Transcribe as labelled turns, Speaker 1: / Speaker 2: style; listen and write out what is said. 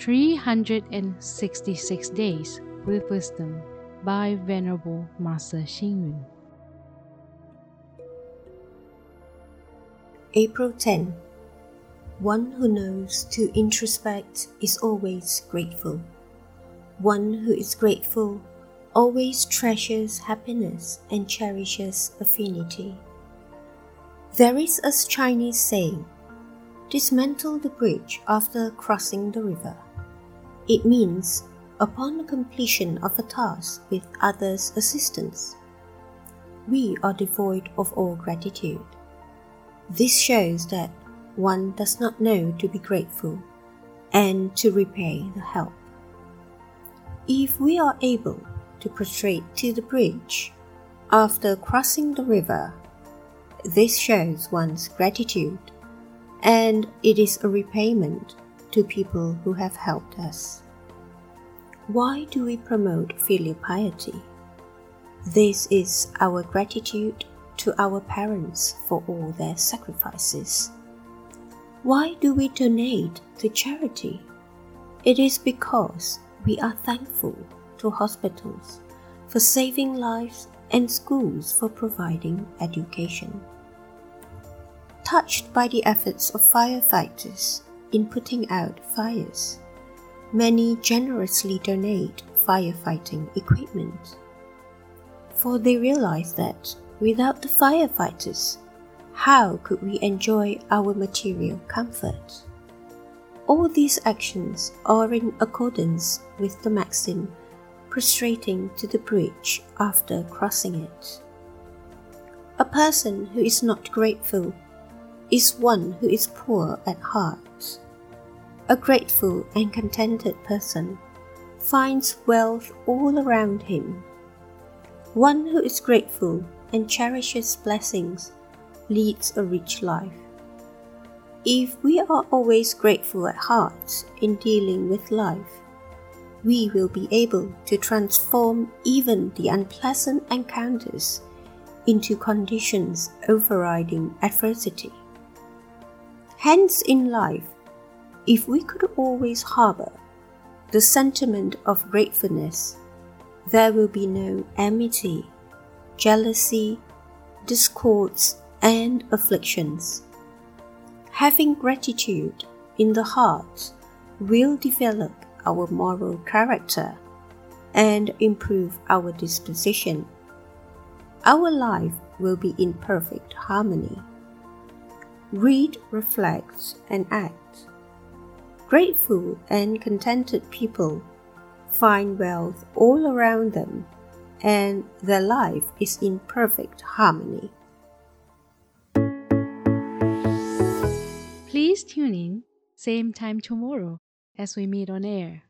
Speaker 1: 366 Days with Wisdom by Venerable Master Xing Yun.
Speaker 2: April 10. One who knows to introspect is always grateful. One who is grateful always treasures happiness and cherishes affinity. There is a Chinese saying dismantle the bridge after crossing the river. It means upon the completion of a task with others' assistance. We are devoid of all gratitude. This shows that one does not know to be grateful and to repay the help. If we are able to prostrate to the bridge after crossing the river, this shows one's gratitude and it is a repayment to people who have helped us. Why do we promote filial piety? This is our gratitude to our parents for all their sacrifices. Why do we donate to charity? It is because we are thankful to hospitals for saving lives and schools for providing education touched by the efforts of firefighters in putting out fires. Many generously donate firefighting equipment. For they realize that without the firefighters, how could we enjoy our material comfort? All these actions are in accordance with the maxim prostrating to the bridge after crossing it. A person who is not grateful is one who is poor at heart. A grateful and contented person finds wealth all around him. One who is grateful and cherishes blessings leads a rich life. If we are always grateful at heart in dealing with life, we will be able to transform even the unpleasant encounters into conditions overriding adversity. Hence, in life, if we could always harbor the sentiment of gratefulness, there will be no enmity, jealousy, discords, and afflictions. Having gratitude in the heart will develop our moral character and improve our disposition. Our life will be in perfect harmony read, reflect, and act. Grateful and contented people find wealth all around them, and their life is in perfect harmony.
Speaker 1: Please tune in, same time tomorrow as we meet on air.